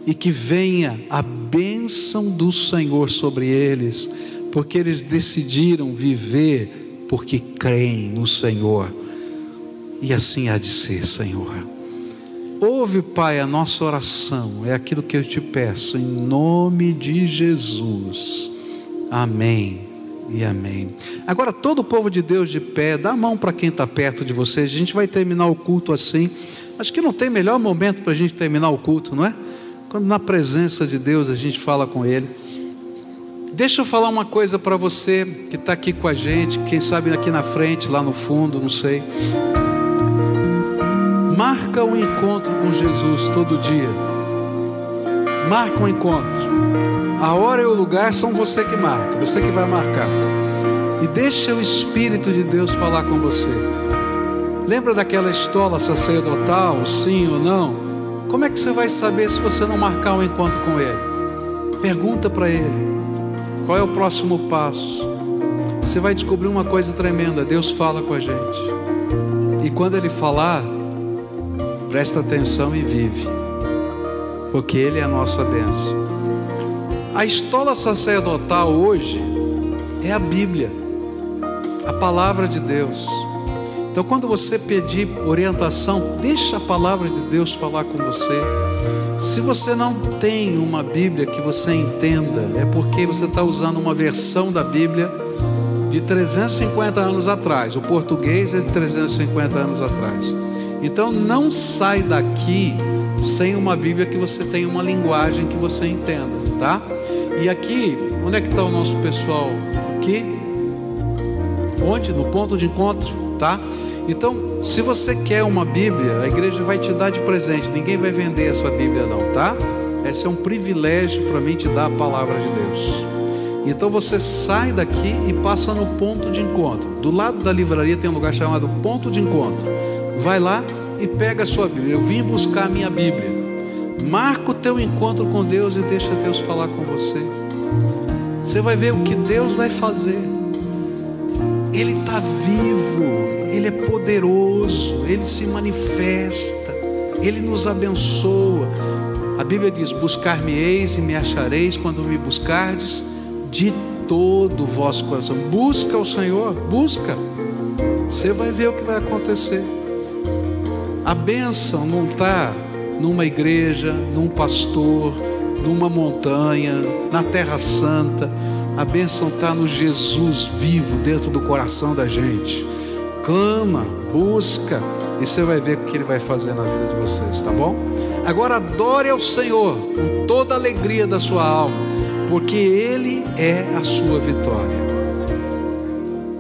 e que venha a bênção do Senhor sobre eles, porque eles decidiram viver porque creem no Senhor. E assim há de ser, Senhor. Ouve, Pai, a nossa oração, é aquilo que eu te peço, em nome de Jesus. Amém e amém. Agora, todo o povo de Deus de pé, dá a mão para quem está perto de vocês. A gente vai terminar o culto assim. Acho que não tem melhor momento para a gente terminar o culto, não é? Quando na presença de Deus a gente fala com Ele. Deixa eu falar uma coisa para você que está aqui com a gente, quem sabe aqui na frente, lá no fundo, não sei. Marca um encontro com Jesus todo dia. Marca um encontro. A hora e o lugar são você que marca, você que vai marcar. E deixa o Espírito de Deus falar com você. Lembra daquela estola sacerdotal, sim ou não? Como é que você vai saber se você não marcar um encontro com Ele? Pergunta para Ele: qual é o próximo passo? Você vai descobrir uma coisa tremenda: Deus fala com a gente, e quando Ele falar, presta atenção e vive, porque Ele é a nossa bênção. A estola sacerdotal hoje é a Bíblia, a palavra de Deus. Então, quando você pedir orientação, deixa a palavra de Deus falar com você. Se você não tem uma Bíblia que você entenda, é porque você está usando uma versão da Bíblia de 350 anos atrás. O português é de 350 anos atrás. Então, não sai daqui sem uma Bíblia que você tenha uma linguagem que você entenda, tá? E aqui, onde é que está o nosso pessoal? Aqui? Onde? No ponto de encontro, tá? Então, se você quer uma Bíblia, a igreja vai te dar de presente. Ninguém vai vender essa Bíblia, não, tá? Esse é um privilégio para mim te dar a palavra de Deus. Então você sai daqui e passa no ponto de encontro. Do lado da livraria tem um lugar chamado Ponto de Encontro. Vai lá e pega a sua Bíblia. Eu vim buscar a minha Bíblia. Marca o teu encontro com Deus e deixa Deus falar com você. Você vai ver o que Deus vai fazer. Ele está vivo. Ele é poderoso, Ele se manifesta, Ele nos abençoa. A Bíblia diz: Buscar-me-eis e me achareis quando me buscardes de todo o vosso coração. Busca o Senhor, busca. Você vai ver o que vai acontecer. A bênção não está numa igreja, num pastor, numa montanha, na Terra Santa. A bênção está no Jesus vivo dentro do coração da gente clama, busca, e você vai ver o que Ele vai fazer na vida de vocês, tá bom? Agora adore ao Senhor com toda a alegria da sua alma, porque Ele é a sua vitória.